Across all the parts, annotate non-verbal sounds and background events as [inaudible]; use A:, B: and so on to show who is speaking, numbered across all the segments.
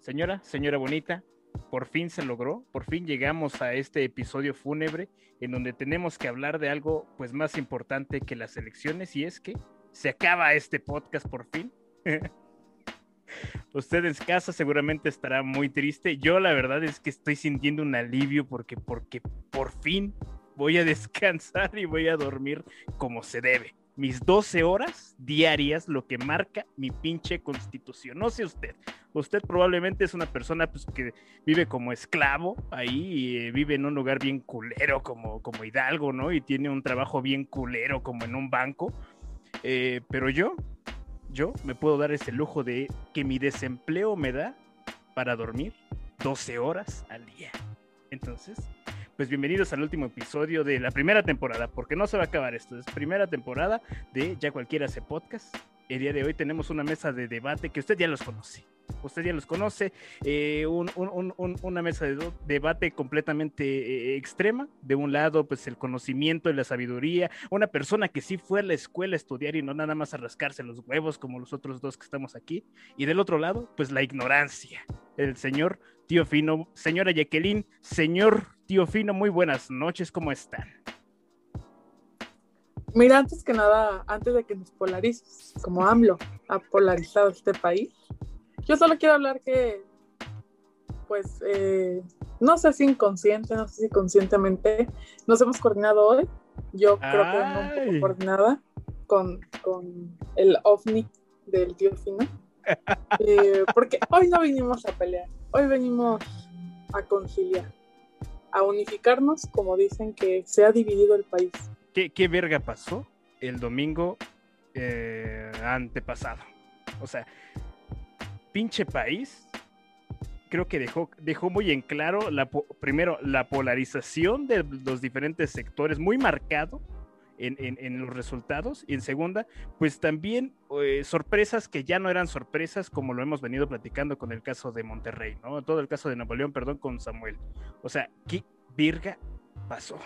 A: Señora, señora bonita, por fin se logró, por fin llegamos a este episodio fúnebre en donde tenemos que hablar de algo pues más importante que las elecciones y es que se acaba este podcast por fin. [laughs] Usted en casa seguramente estará muy triste. Yo la verdad es que estoy sintiendo un alivio porque porque por fin voy a [laughs] descansar y voy a dormir como se debe mis 12 horas diarias, lo que marca mi pinche constitución. No sé usted, usted probablemente es una persona pues, que vive como esclavo ahí, eh, vive en un lugar bien culero como, como Hidalgo, ¿no? Y tiene un trabajo bien culero como en un banco. Eh, pero yo, yo me puedo dar ese lujo de que mi desempleo me da para dormir 12 horas al día. Entonces, pues bienvenidos al último episodio de la primera temporada, porque no se va a acabar esto, es primera temporada de Ya Cualquiera hace podcast. El día de hoy tenemos una mesa de debate que usted ya los conoce. Usted ya los conoce, eh, una mesa de debate completamente eh, extrema. De un lado, pues el conocimiento y la sabiduría, una persona que sí fue a la escuela a estudiar y no nada más a rascarse los huevos como los otros dos que estamos aquí. Y del otro lado, pues la ignorancia, el señor Tío Fino, señora Jacqueline, señor Tío Fino, muy buenas noches, ¿cómo están?
B: Mira, antes que nada, antes de que nos polarices, como AMLO ha polarizado este país, yo solo quiero hablar que, pues, eh, no sé si inconsciente, no sé si conscientemente, nos hemos coordinado hoy. Yo creo que no un poco coordinada con, con el ovni del tío Fino. [laughs] Eh, porque hoy no vinimos a pelear, hoy venimos a conciliar, a unificarnos, como dicen que se ha dividido el país.
A: ¿Qué, qué verga pasó el domingo eh, antepasado? O sea, pinche país creo que dejó, dejó muy en claro, la, primero, la polarización de los diferentes sectores, muy marcado en, los resultados. Y en segunda, pues también eh, sorpresas que ya no eran sorpresas, como lo hemos venido platicando con el caso de Monterrey, ¿no? Todo el caso de Napoleón, perdón, con Samuel. O sea, ¿qué virga pasó?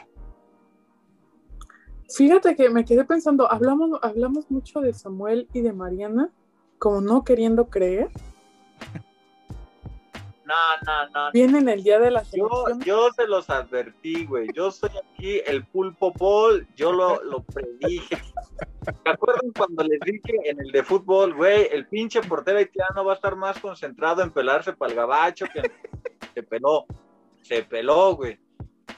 B: Fíjate que me quedé pensando, hablamos, hablamos mucho de Samuel y de Mariana, como no queriendo creer. [laughs]
C: No, no, no.
B: Vienen el día de la
C: yo, yo se los advertí, güey. Yo soy aquí el pulpo ball, yo lo, lo predije. ¿Se acuerdan cuando les dije en el de fútbol, güey, el pinche portero haitiano va a estar más concentrado en pelarse para el gabacho que se peló? Se peló, güey.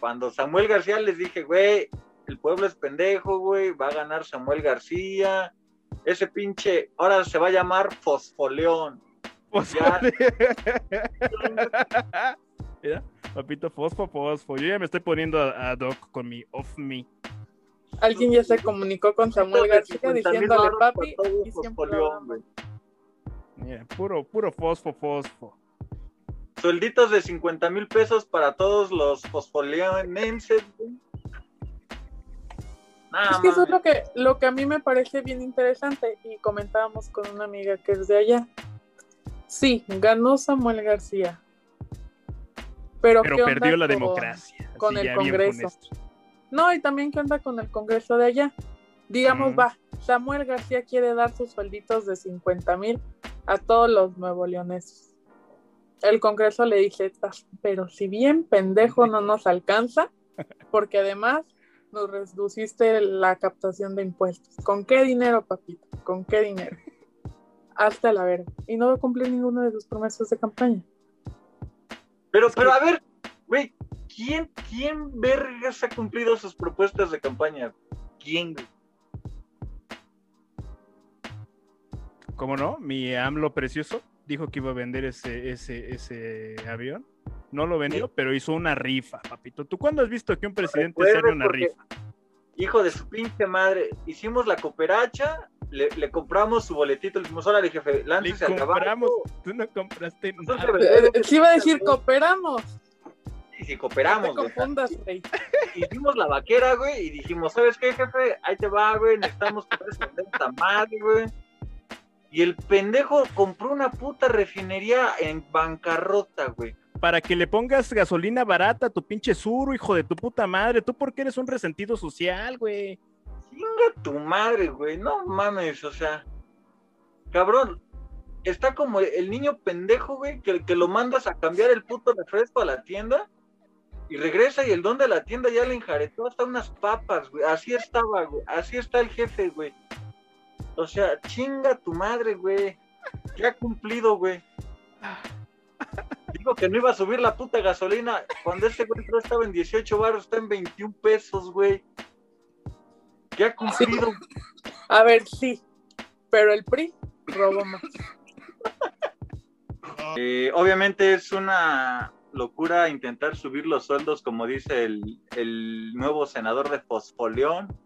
C: Cuando Samuel García les dije, güey, el pueblo es pendejo, güey, va a ganar Samuel García. Ese pinche, ahora se va a llamar Fosfoleón [laughs]
A: Mira, papito, fosfo, fosfo. Yo ya me estoy poniendo a, Doc con mi off me.
B: Alguien ya se comunicó con Samuel García diciéndole papi. Y
A: Mira, puro, puro fosfo, fosfo.
C: Suelditos de 50 mil pesos para todos los fosfoleonenses.
B: es que eso es lo que, lo que a mí me parece bien interesante y comentábamos con una amiga que es de allá. Sí, ganó Samuel García. Pero,
A: perdió la democracia.
B: Con el Congreso. No, y también qué onda con el Congreso de allá. Digamos, va, Samuel García quiere dar sus suelditos de 50 mil a todos los nuevo leoneses. El Congreso le dice, pero si bien pendejo no nos alcanza, porque además nos reduciste la captación de impuestos. ¿Con qué dinero, papito? ¿Con qué dinero? Hasta la verga. Y no va a cumplir ninguna de sus promesas de campaña.
C: Pero, pero a ver, güey, ¿quién, ¿quién vergas ha cumplido sus propuestas de campaña? ¿Quién,
A: ¿Cómo no? Mi AMLO precioso dijo que iba a vender ese, ese, ese avión. No lo vendió, pero hizo una rifa, papito. ¿Tú cuándo has visto que un presidente se haga una rifa?
C: Hijo de su pinche madre, hicimos la cooperacha le, compramos su boletito, le dijimos, órale, jefe, láncese
A: Le compramos, tú no compraste nada.
B: Eh, sí iba a decir, cooperamos.
C: Y si cooperamos, güey. Hicimos la vaquera, güey, y dijimos, ¿sabes qué, jefe? Ahí te va, güey, necesitamos que esta madre, güey. Y el pendejo compró una puta refinería en bancarrota, güey.
A: Para que le pongas gasolina barata a tu pinche suro, hijo de tu puta madre. ¿Tú por qué eres un resentido social, güey?
C: Chinga tu madre, güey, no mames, o sea, cabrón, está como el niño pendejo, güey, que, que lo mandas a cambiar el puto refresco a la tienda y regresa y el don de la tienda ya le enjaretó hasta unas papas, güey. Así estaba, güey. Así está el jefe, güey. O sea, chinga tu madre, güey. Ya cumplido, güey. Digo que no iba a subir la puta gasolina. Cuando ese güey estaba en 18 baros, está en 21 pesos, güey. Ya ha cumplido. [laughs]
B: A ver, sí. Pero el PRI robó más. [laughs]
C: Eh, obviamente es una locura intentar subir los sueldos, como dice el, el nuevo senador de Fosfoleón.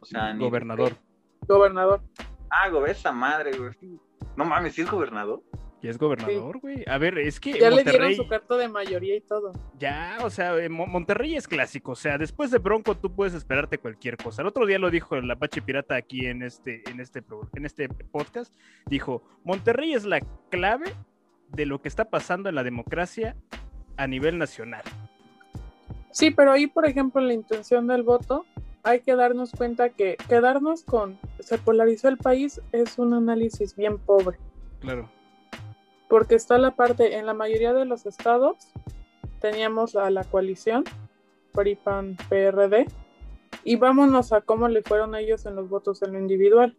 C: O sea, ni-
A: Gobernador.
B: Gobernador.
C: Ah, esa madre, güey. No mames, ¿sí es gobernador?
A: Y es gobernador, güey. A ver, es que
B: Ya le dieron su carta de mayoría y todo.
A: ya, o sea, eh, Mo- Monterrey es clásico. O sea, después de Bronco tú puedes esperarte cualquier cosa. El otro día lo dijo el Apache Pirata aquí en este, en este, en este podcast. Dijo, Monterrey es la clave de lo que está pasando en la democracia a nivel nacional.
B: Sí, pero ahí, por ejemplo, la intención del voto, hay que darnos cuenta que quedarnos con se polarizó el país es un análisis bien pobre,
A: Claro.
B: Porque está la parte, en la mayoría de los estados teníamos a la coalición, PRI, PAN, PRD, y vámonos a cómo le fueron a ellos en los votos en lo individual.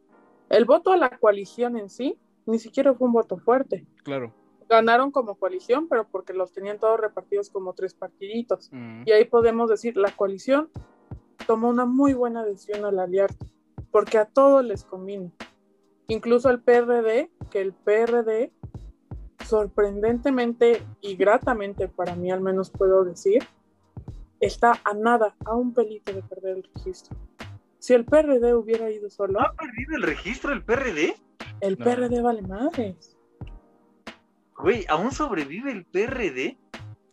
B: El voto a la coalición en sí ni siquiera fue un voto fuerte.
A: Claro.
B: Ganaron como coalición, pero porque los tenían todos repartidos como tres partiditos.
A: Mm,
B: Y ahí podemos decir, la coalición tomó una muy buena decisión al aliar, porque a todos les convino. Incluso el PRD, que el PRD, sorprendentemente y gratamente para mí al menos puedo decir, está a nada, a un pelito de perder el registro. Si el PRD hubiera ido solo,
C: ¿No ha perdido el registro el PRD?
B: el
A: No.
B: PRD vale madres.
C: Güey, ¿aún sobrevive el PRD?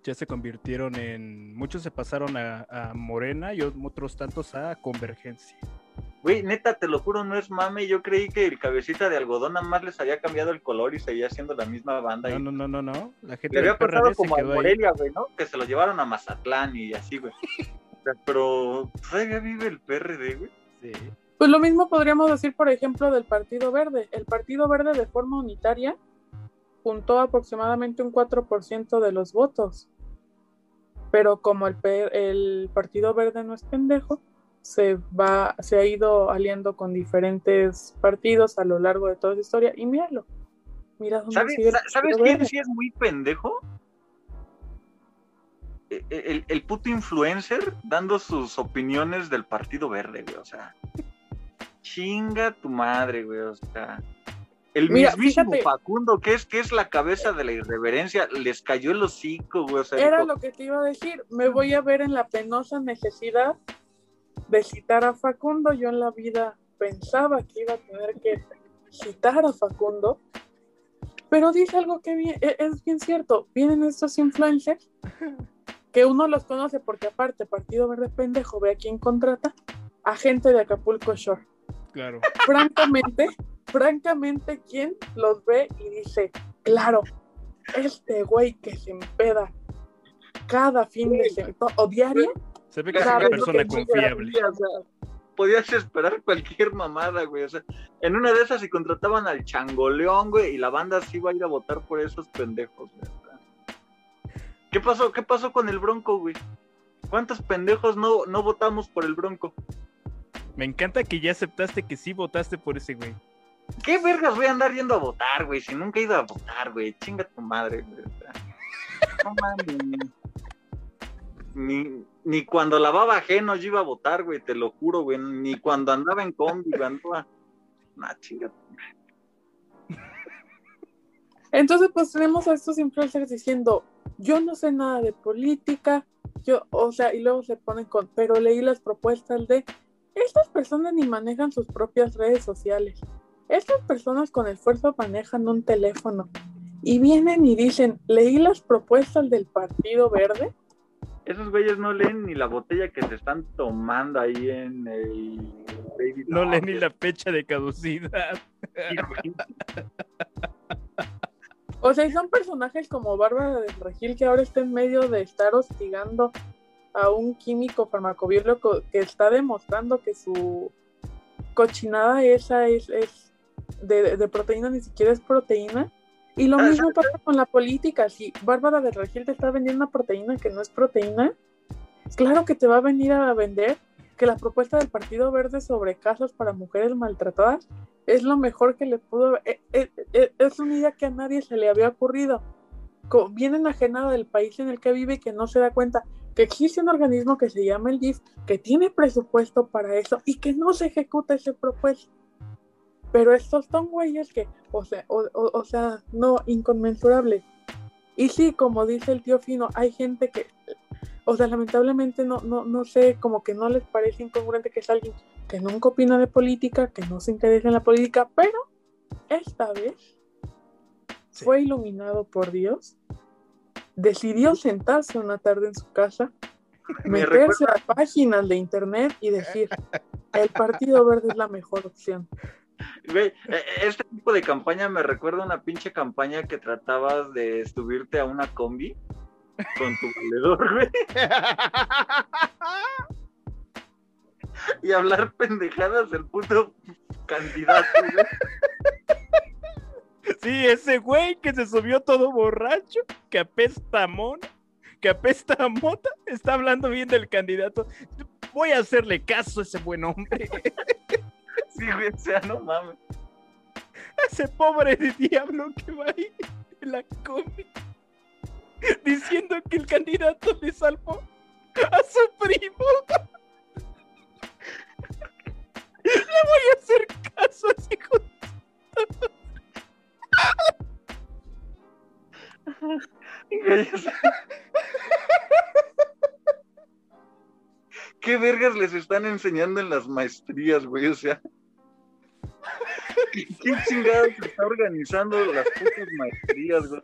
A: Ya se convirtieron en. Muchos se pasaron a, a Morena y otros tantos a Convergencia.
C: Güey, neta, te lo juro, no es mame. Yo creí que el cabecita de algodón nada más les había cambiado el color y seguía siendo la misma banda.
A: No,
C: y
A: no, no, no, no. La gente
C: le había pasado como a. Morelia, güey, ¿no? Que se lo llevaron a Mazatlán y así, güey. O sea, Pero todavía vive el PRD, güey.
A: Sí.
B: Pues lo mismo podríamos decir, por ejemplo, del Partido Verde. El Partido Verde de forma unitaria juntó aproximadamente un 4% de los votos. Pero como el, el Partido Verde no es pendejo, se va, se ha ido aliando con diferentes partidos a lo largo de toda la historia. Y míralo. Mira dónde
C: ¿Sabes,
B: sigue
C: ¿sabes quién sí es muy pendejo? E- e- El, el puto influencer dando sus opiniones del Partido Verde, güey. O sea, chinga tu madre, güey. O sea, el
B: Mira,
C: mismísimo
B: fíjate.
C: Facundo, que es, que es la cabeza de la irreverencia, les cayó el hocico, güey. O sea,
B: Era
C: dijo,
B: lo que te iba a decir. Me voy a ver en la penosa necesidad de citar a Facundo. Yo en la vida pensaba que iba a tener que citar a Facundo. Pero dice algo que bien- e- es bien cierto. Vienen estos influencers que uno los conoce porque aparte Partido Verde Pendejo ve a quién contrata a gente de Acapulco Shore.
A: Claro.
B: Francamente, francamente, ¿quién los ve y dice, claro, este güey que se empeda cada fin de semana o diario,
A: Se ve que es
B: Claro,
A: una
B: es
A: persona confiable.
C: o sea, podías esperar [laughs] cualquier mamada, güey. O sea, en una de esas si contrataban al changoleón, güey, y la banda sí iba a ir a votar por esos pendejos, güey. ¿Qué pasó? ¿Qué pasó con el Bronco, güey? ¿Cuántos pendejos no, no votamos por el Bronco?
A: Me encanta que ya aceptaste que sí votaste por ese güey.
C: ¿Qué vergas voy a andar yendo a votar, güey? Si nunca he ido a votar, güey. Chinga tu madre, güey. No mames. Ni, ni cuando lavaba ajeno yo iba a votar, güey, te lo juro, güey. Ni cuando andaba en combi, güey, andaba... Nah, chinga tu madre.
B: entonces pues tenemos a estos influencers diciendo, yo no sé nada de política, yo, o sea, y luego se ponen con, pero leí las propuestas de, estas personas ni manejan sus propias redes sociales, estas personas con esfuerzo manejan un teléfono y vienen y dicen, leí las propuestas del Partido Verde,
C: Esos güeyes no leen ni la botella que se están tomando ahí en el... Baby
A: No lee ni la fecha de caducidad.
B: O sea, y son personajes como Bárbara del Regil que ahora está en medio de estar hostigando a un químico farmacobiólogo que está demostrando que su cochinada esa es, es de, de proteína, ni siquiera es proteína. Y lo mismo pasa con la política. Si Bárbara de Regil te está vendiendo una proteína que no es proteína, claro que te va a venir a vender que la propuesta del Partido Verde sobre casos para mujeres maltratadas es lo mejor que le pudo. eh, eh, eh, Es una idea que a nadie se le había ocurrido. Bien enajenada del país en el que vive y que no se da cuenta que existe un organismo que se llama el DIF, que tiene presupuesto para eso y que no se ejecuta ese propuesto. Pero estos son güeyes que, o sea, o, o- o sea, no, inconmensurable. Y sí, como dice el tío Fino, hay gente que, o sea, lamentablemente no, no, no sé, como que no les parece incongruente que es alguien que nunca opina de política, que no se interesa en la política, pero esta vez
A: Sí.
B: fue iluminado por Dios, decidió sentarse una tarde en su casa, [laughs]
C: Me
B: meterse a páginas de internet y decir, el Partido Verde es la mejor opción.
C: Güey, eh, este tipo de campaña me recuerda a una pinche campaña que tratabas de subirte a una combi con tu valedor, güey, y hablar pendejadas del puto candidato, güey.
A: Sí, ese güey que se subió todo borracho, que apesta a mono, que apesta a mota, está hablando bien del candidato. Voy a hacerle caso a ese buen hombre,
C: Sí, güey, o sea, no mames.
A: ese pobre diablo que va ahí en la combi, diciendo que el candidato le salvó a su primo. Le voy a hacer caso a ese hijo
C: Güey, o sea, ¿Qué vergas les están enseñando en las maestrías, güey? O sea, ¿quién chingados está organizando las putas maestrías, güey?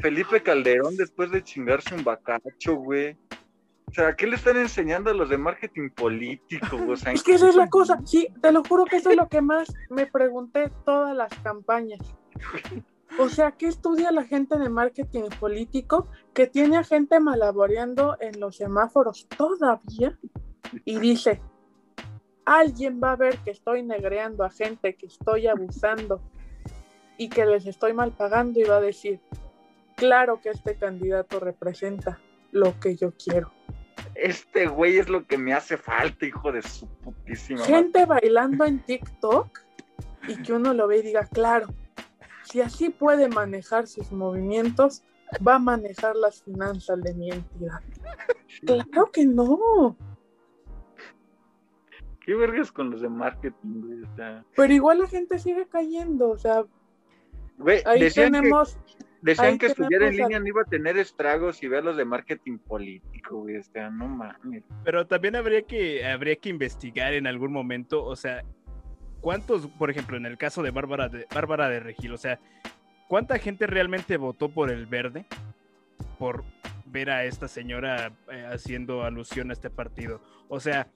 C: Felipe Calderón después de chingarse un bacacho, güey. O sea, ¿qué le están enseñando a los de marketing político? O sea,
B: Es que esa es la cosa, sí, te lo juro que eso es lo que más me pregunté todas las campañas. O sea, ¿qué estudia la gente de marketing político que tiene a gente malaboreando en los semáforos todavía? Y dice, alguien va a ver que estoy negreando a gente, que estoy abusando y que les estoy mal pagando y va a decir, claro que este candidato representa lo que yo quiero.
C: Este güey es lo que me hace falta, hijo de su putísima madre.
B: gente bailando en TikTok y que uno lo ve y diga, claro, si así puede manejar sus movimientos, va a manejar las finanzas de mi entidad. [laughs] Claro que no,
C: ¿Qué vergas con los de marketing, güey? O sea,
B: pero igual la gente sigue cayendo, o sea,
C: güey,
B: ahí
C: decían que,
B: tenemos,
C: decían
B: ahí
C: que estudiar en
B: a-
C: línea no iba a tener estragos y ver los de marketing político, güey. O sea, no mames.
A: Pero también habría que, habría que investigar en algún momento, o sea, cuántos, por ejemplo, en el caso de Bárbara de, Bárbara de Regil, o sea, ¿cuánta gente realmente votó por el verde? Por ver a esta señora eh, haciendo alusión a este partido. O sea,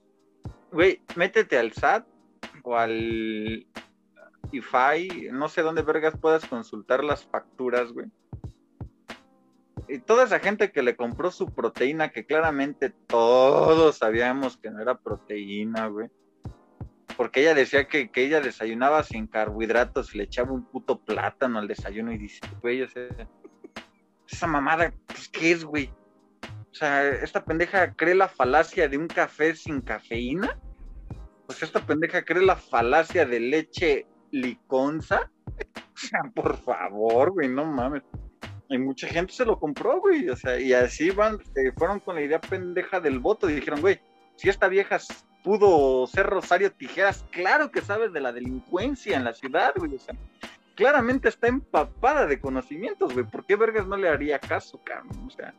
C: Güey, métete al SAT o al IFAI, no sé dónde vergas puedas consultar las facturas, güey. Y toda esa gente que le compró su proteína, que claramente todos sabíamos que no era proteína, güey. Porque ella decía que, que ella desayunaba sin carbohidratos y le echaba un puto plátano al desayuno y dice, güey, o sea, esa mamada, pues, ¿qué es, güey? O sea, esta pendeja cree la falacia de un café sin cafeína. Pues esta pendeja cree la falacia de leche liconza. [laughs] O sea, por favor, güey, no mames. Y mucha gente se lo compró, güey. O sea, y así van, eh, fueron con la idea pendeja del voto y dijeron, güey, si esta vieja pudo ser Rosario Tijeras, claro que sabes de la delincuencia en la ciudad, güey. O sea, claramente está empapada de conocimientos, güey. ¿Por qué vergas no le haría caso, cabrón? O sea,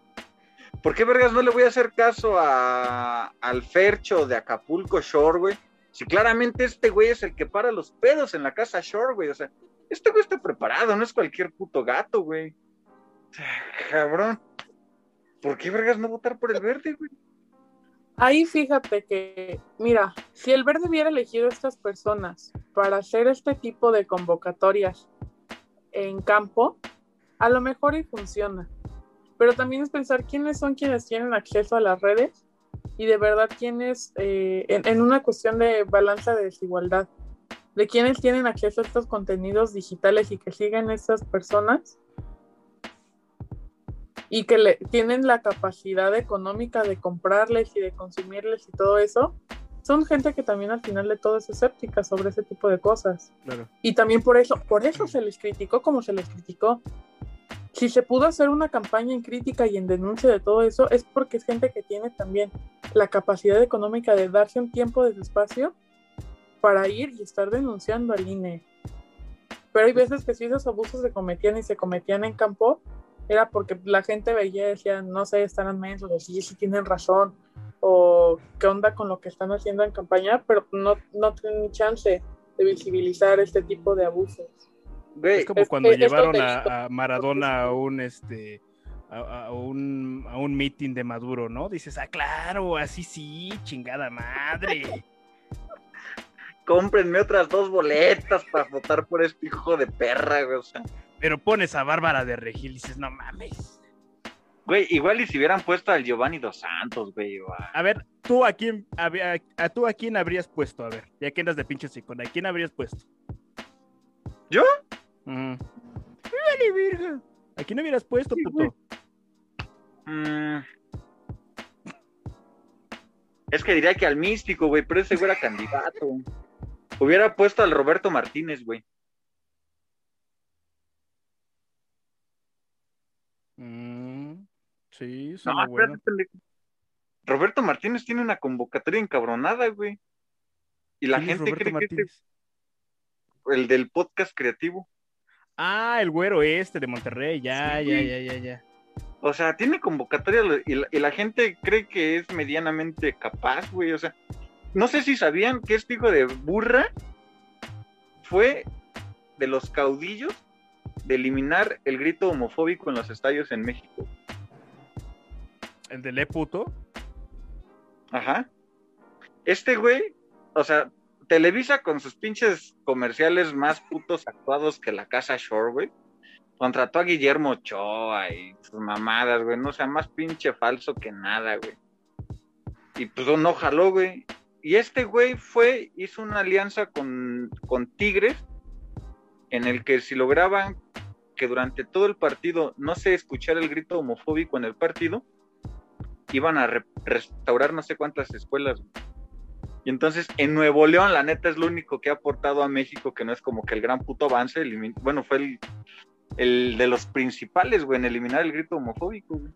C: ¿por qué vergas no le voy a hacer caso a, al Fercho de Acapulco Shore, güey? Si claramente este güey es el que para los pedos en la casa Shore, güey. O sea, este güey está preparado, no es cualquier puto gato, güey. Cabrón. ¿Por qué vergas no votar por el verde, güey?
B: ahí fíjate que, mira, si el verde hubiera elegido a estas personas para hacer este tipo de convocatorias en campo, a lo mejor y funciona. Pero también es pensar quiénes son quienes tienen acceso a las redes y de verdad quiénes, eh, en, en una cuestión de balanza de desigualdad, de quienes tienen acceso a estos contenidos digitales y que siguen estas personas y que le, tienen la capacidad económica de comprarles y de consumirles y todo eso, son gente que también al final de todo es escéptica sobre ese tipo de cosas.
A: Claro.
B: Y también por eso, por eso se les criticó como se les criticó. Si se pudo hacer una campaña en crítica y en denuncia de todo eso, es porque es gente que tiene también la capacidad económica de darse un tiempo de su espacio para ir y estar denunciando al INE. Pero hay veces que si esos abusos se cometían y se cometían en campo, era porque la gente veía y decía, no sé, están mensos, o sí, sí tienen razón, o qué onda con lo que están haciendo en campaña, pero no, no tienen chance de visibilizar este tipo de abusos.
C: Güey,
A: Es como
B: Es
A: cuando
B: que
A: llevaron a, a Maradona a un este a, a un a un meeting de Maduro, ¿no? Dices, ah, claro, así sí, chingada madre.
C: cómprenme otras dos boletas para votar por este hijo de perra, güey. O sea,
A: Pero pones a Bárbara de Regil y dices, no mames.
C: güey, igual y si hubieran puesto al Giovanni Dos Santos, güey, a-
A: A ver, tú a quién a, a- a tú a quién habrías puesto, a ver, ya que andas de pinche psicona, ¿a quién habrías puesto?
C: ¿Yo?
A: Vale, virga. ¿A quién hubieras puesto,
C: Sí,
A: puto?
C: Mm. Es que diría que al místico, güey, pero ese güey era candidato. Hubiera puesto al Roberto Martínez, güey.
A: Mm, sí,
C: No,
A: suena bueno.
C: pendejo. Roberto Martínez tiene una convocatoria encabronada, güey. Y la
A: ¿Quién es
C: gente cree que este, el del podcast creativo.
A: Ah, el güero este de Monterrey, ya,
C: Sí,
A: ya, ya, ya, ya.
C: O sea, tiene convocatoria y la, y la gente cree que es medianamente capaz, güey. O sea, no sé si sabían que este hijo de burra fue de los caudillos de eliminar el grito homofóbico en los estadios en México.
A: El de Le Puto.
C: Ajá. Este güey, o sea, Televisa con sus pinches comerciales más putos actuados que la casa Shore, güey. Contrató a Guillermo Ochoa y sus mamadas, güey. No sea más pinche falso que nada, güey. Y pues no jaló, güey. Y este güey fue, hizo una alianza con, con Tigres, en el que si lograban que durante todo el partido no se escuchara el grito homofóbico en el partido, iban a re- restaurar no sé cuántas escuelas. güey. Y entonces en Nuevo León, la neta, es lo único que ha aportado a México, que no es como que el gran puto avance. Bueno, fue el, el de los principales, güey, en eliminar el grito homofóbico, güey.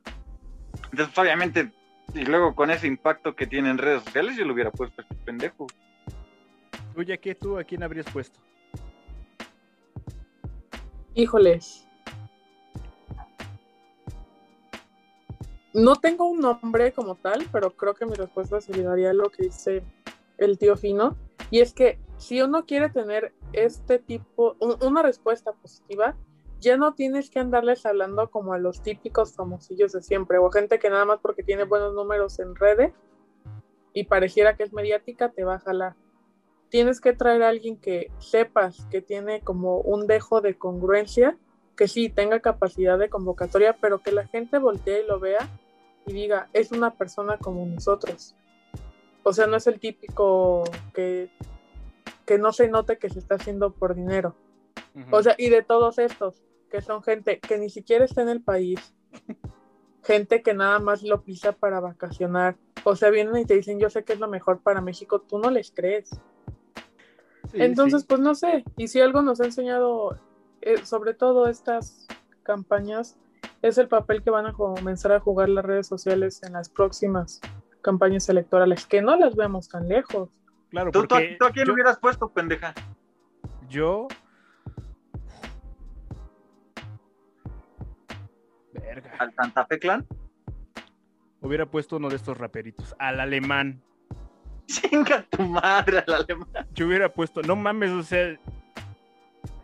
C: Entonces, obviamente, y luego con ese impacto que tiene en redes sociales, yo lo hubiera puesto a este pendejo.
A: Tú, ya que tú, ¿a quién habrías puesto?
B: Híjoles. No tengo un nombre como tal, pero creo que mi respuesta se ligaría a lo que dice el tío Fino. Y es que si uno quiere tener este tipo, un- una respuesta positiva, ya no tienes que andarles hablando como a los típicos famosillos de siempre, o gente que nada más porque tiene buenos números en redes y pareciera que es mediática, te va a jalar. Tienes que traer a alguien que sepas que tiene como un dejo de congruencia, que sí tenga capacidad de convocatoria, pero que la gente voltee y lo vea y diga, es una persona como nosotros. O sea, no es el típico que, que no se note que se está haciendo por dinero. O sea, y de todos estos, que son gente que ni siquiera está en el país, [laughs] gente que nada más lo pisa para vacacionar. O sea, vienen y te dicen, yo sé que es lo mejor para México, tú no les crees.
A: Sí,
B: Entonces,
A: sí.
B: pues no sé, y si algo nos ha enseñado, eh, sobre todo estas campañas, es el papel que van a comenzar a jugar las redes sociales en las próximas campañas electorales, que no las vemos tan lejos.
A: claro,
C: ¿Tú, tú,
A: porque
C: tú a quién
A: yo,
C: hubieras puesto, pendeja?
A: yo- Verga.
C: ¿Al Santa Fe Clan?
A: Hubiera puesto uno de estos raperitos, al alemán.
C: Chinga tu madre al alemán.
A: Yo hubiera puesto, no mames, o sea,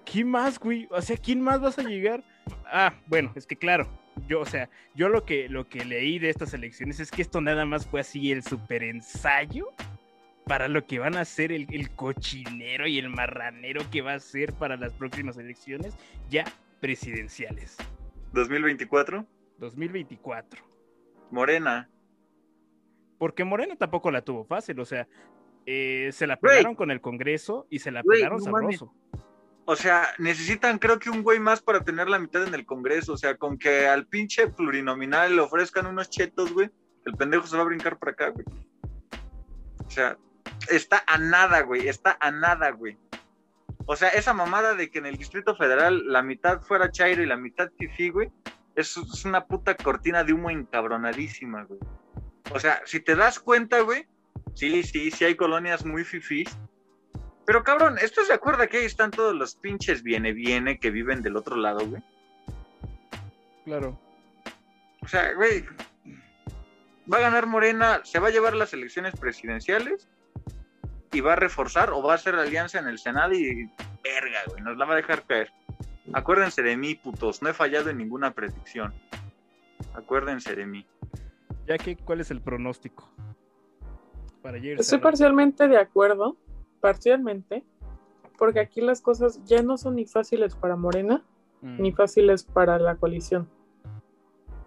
A: ¿quién más, güey? O sea, ¿quién más vas a llegar? Ah, bueno, es que claro, yo, o sea, yo lo que, lo que leí de estas elecciones es que esto nada más fue así el super ensayo para lo que van a hacer el, el cochinero y el marranero que va a ser para las próximas elecciones ya presidenciales.
C: 2024,
A: 2024.
C: Morena.
A: Porque Moreno tampoco la tuvo fácil, o sea, eh, se la
C: Güey.
A: pelaron con el Congreso y se la
C: Güey,
A: pelaron
C: no mames. O sea, necesitan creo que un güey más para tener la mitad en el Congreso. O sea, con que al pinche plurinominal le ofrezcan unos chetos, güey, el pendejo se va a brincar para acá, güey. O sea, está a nada, güey, está a nada, güey. O sea, esa mamada de que en el Distrito Federal la mitad fuera Chairo y la mitad Fifi, güey, es, es una puta cortina de humo encabronadísima, güey. O sea, si te das cuenta, güey, sí, sí, sí hay colonias muy fifís, pero cabrón, ¿estás de acuerdo que ahí están todos los pinches viene viene que viven del otro lado, güey?
A: Claro.
C: O sea, güey, va a ganar Morena, se va a llevar las elecciones presidenciales y va a reforzar o va a hacer alianza en el Senado y verga, güey, nos la va a dejar caer. Acuérdense de mí, putos, no he fallado en ninguna predicción. Acuérdense de mí.
A: Ya que, ¿cuál es el pronóstico? Para ayer.
B: Estoy parcialmente de acuerdo, parcialmente, porque aquí las cosas ya no son ni fáciles para Morena
A: Mm.
B: ni fáciles para la coalición.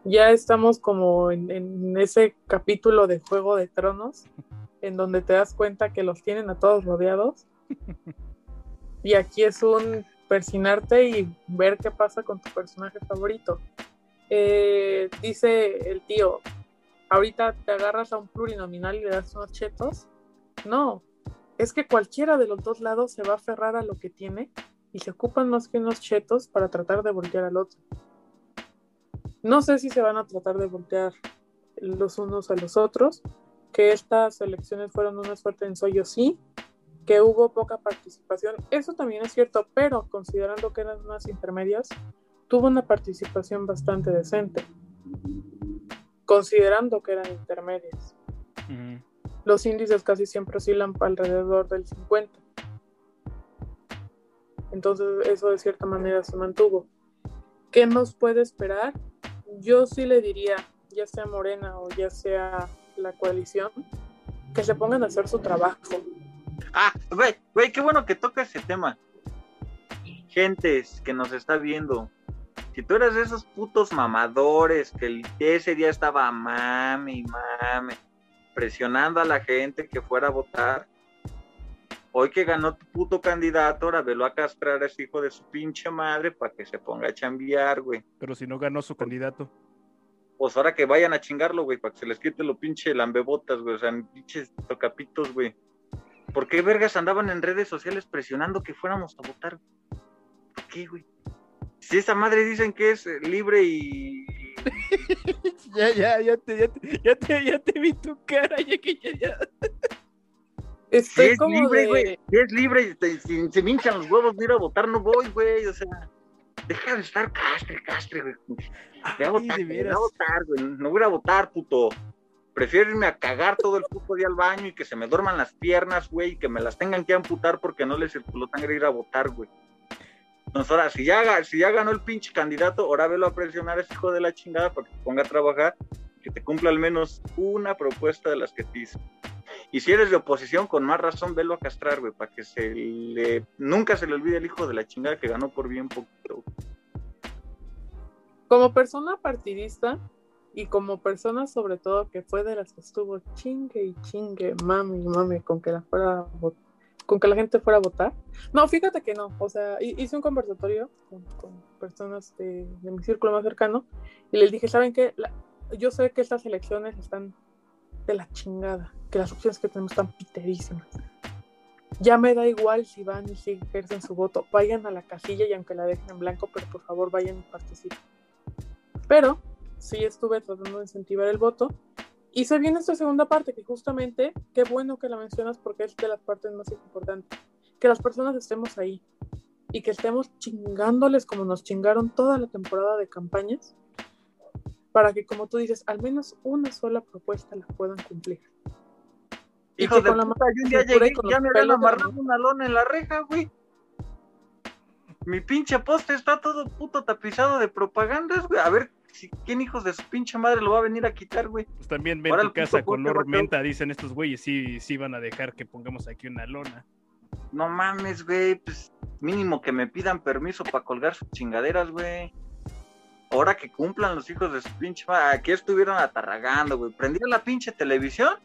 B: Ya estamos como en, en ese capítulo de Juego de Tronos, [laughs] en donde te das cuenta que los tienen a todos rodeados. [laughs] Y aquí es un persinarte y ver qué pasa con tu personaje favorito. Eh, dice el tío, ahorita te agarras a un plurinominal y le das unos chetos. No, es que cualquiera de los dos lados se va a aferrar a lo que tiene y se ocupan más que unos chetos para tratar de voltear al otro. No sé si se van a tratar de voltear los unos a los otros, que estas elecciones fueron una suerte de ensayo, sí, que hubo poca participación, eso también es cierto, pero considerando que eran unas intermedias, tuvo una participación bastante decente, considerando que eran intermedias. Los índices casi siempre oscilan alrededor del 50. Entonces eso de cierta manera se mantuvo. ¿Qué nos puede esperar? Yo sí le diría, ya sea Morena o ya sea la coalición, que se pongan a hacer su trabajo.
C: Ah, güey, güey, qué bueno que toca ese tema. Gentes que nos está viendo, si tú eres de esos putos mamadores que ese día estaba mame y mame, presionando a la gente que fuera a votar, hoy que ganó tu puto candidato, ahora velo a castrar a ese hijo de su pinche madre para que se ponga a chambear, güey.
A: Pero si no ganó su candidato.
C: Pues ahora que vayan a chingarlo, güey, para que se les quite lo pinche lambebotas, güey, o sea, pinches tocapitos, güey. ¿Por qué vergas andaban en redes sociales presionando que fuéramos a votar? ¿Por qué, güey? Si esa madre dicen que es libre y... [laughs]
A: ya, ya, ya te, ya te, ya te, ya te vi tu cara, ya que ya, ya.
C: Si
B: Estoy
C: es
B: como
C: libre,
B: de-
C: güey, si es libre y te- si se me hinchan los huevos de ir a votar, no voy, güey, o sea... Deja de estar castre, castre, güey. Ve a votar,
A: de veras.
C: a votar, güey. No voy a ir a votar, puto. Prefiero irme a cagar todo el puto día al baño y que se me duerman las piernas, güey, y que me las tengan que amputar porque no le circuló sangre ir a votar, güey. Entonces, ahora, si ya, ganó el pinche candidato, ahora velo a presionar a ese hijo de la chingada para que se ponga a trabajar y que te cumpla al menos una propuesta de las que te hizo. Y si eres de oposición, con más razón, velo a castrar, güey, para que se le... nunca se le olvide el hijo de la chingada que ganó por bien poquito.
B: como persona partidista y como persona sobre todo que fue de las que estuvo chingue y chingue, mami, mami, con que la fuera a vo- con que la gente fuera a votar. No, fíjate que no, o sea, hi- hice un conversatorio con, personas de, mi círculo más cercano y les dije, ¿saben qué? Yo sé que estas elecciones están de la chingada, que las opciones que tenemos están piterísimas. Ya me da igual si van y si ejercen su voto, vayan a la casilla y aunque la dejen en blanco, pero por favor vayan y participen. Pero sí estuve tratando de incentivar el voto. Y se viene esta segunda parte, que justamente, qué bueno que la mencionas porque es de las partes más importantes. Que las personas estemos ahí y que estemos chingándoles como nos chingaron toda la temporada de campañas, para que, como tú dices, al menos una sola propuesta la puedan cumplir. Y
C: Hijo
B: que
C: de
B: con la
C: puta, yo un día llegué
B: con
C: ya me habían
B: la
C: amarrado una lona en la reja, güey. Mi pinche poste está todo puto tapizado de propagandas, güey. A ver, si, ¿quién hijos de su pinche madre lo va a venir a quitar, güey?
A: Pues también ven
C: Ahora
A: tu casa
C: a
A: menta, dicen estos güeyes, sí, sí van a dejar que pongamos aquí una lona.
C: No mames, güey, pues mínimo que me pidan permiso para colgar sus chingaderas, güey. Ahora que cumplan los hijos de su pinche madre, aquí estuvieron atarragando, güey. Prendieron la pinche televisión,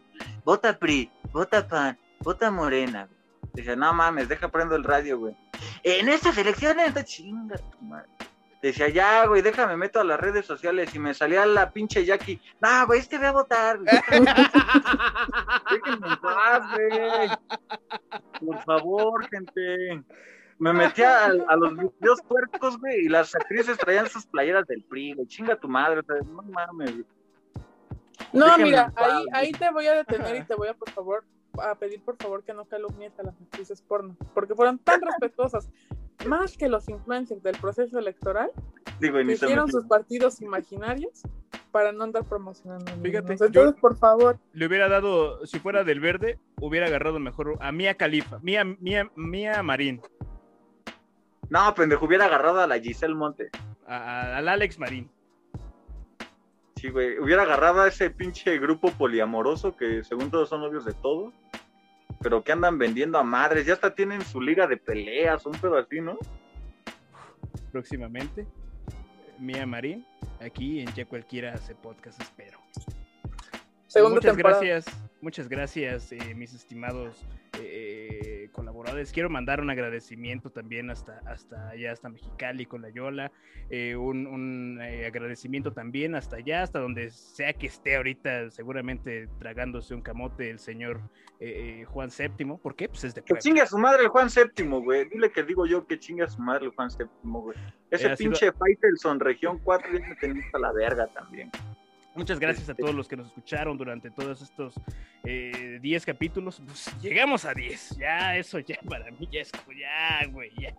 C: vota PRI, vota PAN, vota Morena. güey. Decía, no mames, deja prendo el radio, güey. En estas elecciones, chinga tu madre. Decía, ya, güey, déjame meto a las redes sociales y me salía la pinche Jackie. No, güey, es que voy a votar. [laughs] Déjenme en paz, güey. Por favor, gente. Me metía a, a los videos puercos, güey, y las actrices traían sus playeras del PRI, güey. Chinga tu madre, o sea, no mames. güey.
B: No,
C: Déjenme
B: mira, ahí,
C: güey.
B: ahí te voy a detener y te voy a, por favor, a pedir, por favor, que no calumnies a las actrices porno, porque fueron tan respetuosas, [laughs] más que los influencers del proceso electoral,
C: Digo,
B: que hicieron sus partidos imaginarios para no andar promocionando.
A: Fíjate.
B: Entonces,
A: yo-
B: por favor,
A: Le hubiera dado, si fuera del verde, hubiera agarrado mejor a Mía Califa, Mía, Mía, Mía Marín,
C: No, pendejo, hubiera agarrado a la Giselle Monte.
A: a- a- al Alex Marín.
C: Sí, güey. Hubiera agarrado a ese pinche grupo poliamoroso que según todos son novios de todos. Pero que andan vendiendo a madres. Ya hasta tienen su liga de peleas, un pedo así, ¿no?
A: próximamente. Mía Marín, aquí en Ya Cualquiera hace podcast, espero.
B: segunda
A: muchas
B: temporada.
A: gracias, muchas gracias, eh, mis estimados eh, colaboradores. Quiero mandar un agradecimiento también hasta, hasta allá, hasta Mexicali con la Yola. eh, un un, eh, agradecimiento también hasta allá, hasta donde sea que esté ahorita, seguramente tragándose un camote el señor eh, eh, Juan VII. ¿Por qué? Pues es de
C: Que
A: Puebla.
C: chingue a su madre el Juan Séptimo, güey. Dile que digo yo que chingue a su madre el Juan Séptimo, güey. Ese
A: Eh, sido-
C: pinche Faitelson Región 4 ya me tenía hasta la verga también.
A: Muchas gracias a
C: Este-
A: todos los que nos escucharon durante todos estos eh, 10 capítulos. Pues llegamos a 10. Ya, eso ya [laughs] para mí ya es ya, güey, ya.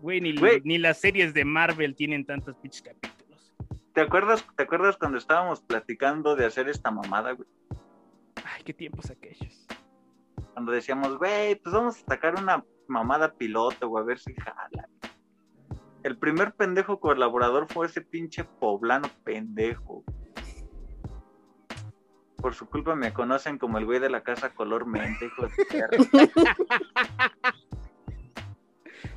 A: Güey, ni,
C: Güey.
A: ni las series de Marvel tienen tantos pinches capítulos.
C: ¿Te acuerdas, ¿Te acuerdas cuando estábamos platicando de hacer esta mamada, güey?
A: Ay, qué tiempos aquellos.
C: Cuando decíamos, güey, pues vamos a sacar una mamada piloto, güey, a ver si jala. El primer pendejo colaborador fue ese pinche poblano pendejo. Por su culpa me conocen como el güey de la casa color mente, de. [laughs]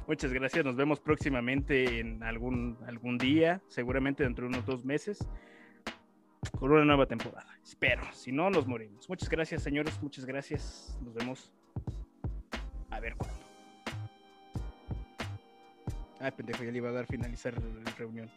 A: Muchas gracias. Nos vemos próximamente en algún, algún día, seguramente dentro de unos dos meses, con una nueva temporada. Espero. Si no, nos morimos. Muchas gracias, señores. Muchas gracias. Nos vemos. A ver cuándo. Ay, pendejo, ya le iba a dar finalizar la reunión.